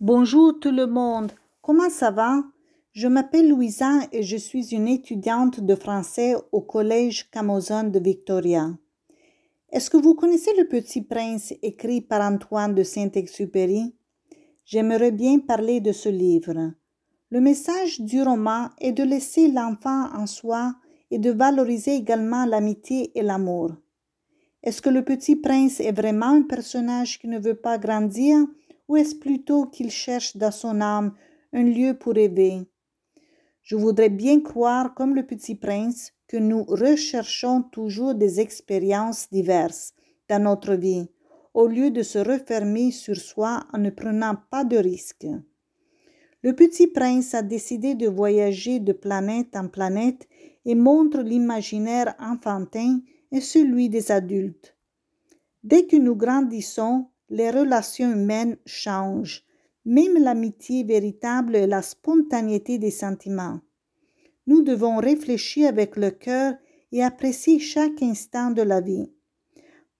Bonjour tout le monde. Comment ça va? Je m'appelle Louisa et je suis une étudiante de français au collège Camozon de Victoria. Est-ce que vous connaissez Le Petit Prince écrit par Antoine de Saint-Exupéry? J'aimerais bien parler de ce livre. Le message du roman est de laisser l'enfant en soi et de valoriser également l'amitié et l'amour. Est-ce que le petit prince est vraiment un personnage qui ne veut pas grandir? Ou est-ce plutôt qu'il cherche dans son âme un lieu pour rêver? Je voudrais bien croire, comme le petit prince, que nous recherchons toujours des expériences diverses dans notre vie, au lieu de se refermer sur soi en ne prenant pas de risques. Le petit prince a décidé de voyager de planète en planète et montre l'imaginaire enfantin et celui des adultes. Dès que nous grandissons, les relations humaines changent, même l'amitié véritable et la spontanéité des sentiments. Nous devons réfléchir avec le cœur et apprécier chaque instant de la vie.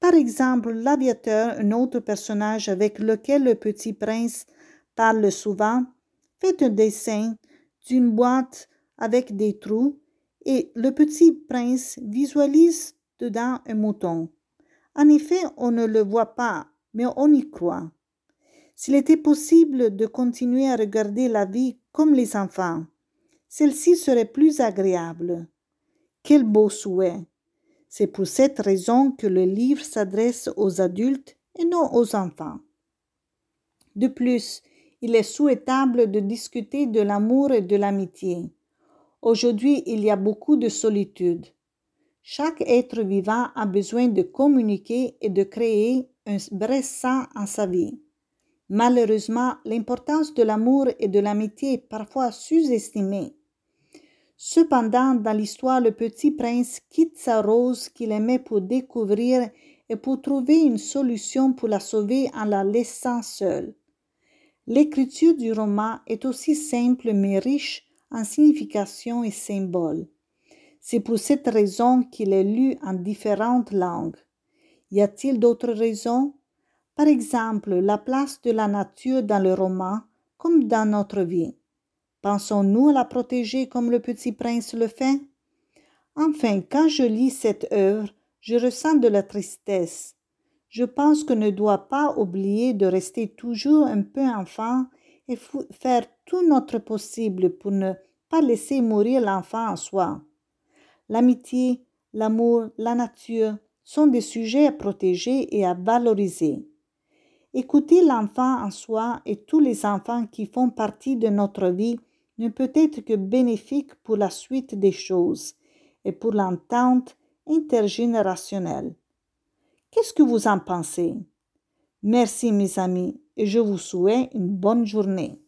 Par exemple, l'aviateur, un autre personnage avec lequel le petit prince parle souvent, fait un dessin d'une boîte avec des trous et le petit prince visualise dedans un mouton. En effet, on ne le voit pas, mais on y croit. S'il était possible de continuer à regarder la vie comme les enfants, celle-ci serait plus agréable. Quel beau souhait. C'est pour cette raison que le livre s'adresse aux adultes et non aux enfants. De plus, il est souhaitable de discuter de l'amour et de l'amitié. Aujourd'hui, il y a beaucoup de solitude. Chaque être vivant a besoin de communiquer et de créer un vrai sens en sa vie. Malheureusement, l'importance de l'amour et de l'amitié est parfois sous-estimée. Cependant, dans l'histoire, le petit prince quitte sa rose qu'il aimait pour découvrir et pour trouver une solution pour la sauver en la laissant seule. L'écriture du roman est aussi simple mais riche en signification et symboles. C'est pour cette raison qu'il est lu en différentes langues. Y a-t-il d'autres raisons? Par exemple, la place de la nature dans le roman comme dans notre vie. Pensons-nous à la protéger comme le petit prince le fait? Enfin, quand je lis cette œuvre, je ressens de la tristesse. Je pense qu'on ne doit pas oublier de rester toujours un peu enfant et faire tout notre possible pour ne pas laisser mourir l'enfant en soi. L'amitié, l'amour, la nature sont des sujets à protéger et à valoriser. Écouter l'enfant en soi et tous les enfants qui font partie de notre vie ne peut être que bénéfique pour la suite des choses et pour l'entente intergénérationnelle. Qu'est-ce que vous en pensez? Merci mes amis et je vous souhaite une bonne journée.